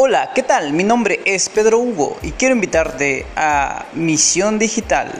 Hola, ¿qué tal? Mi nombre es Pedro Hugo y quiero invitarte a Misión Digital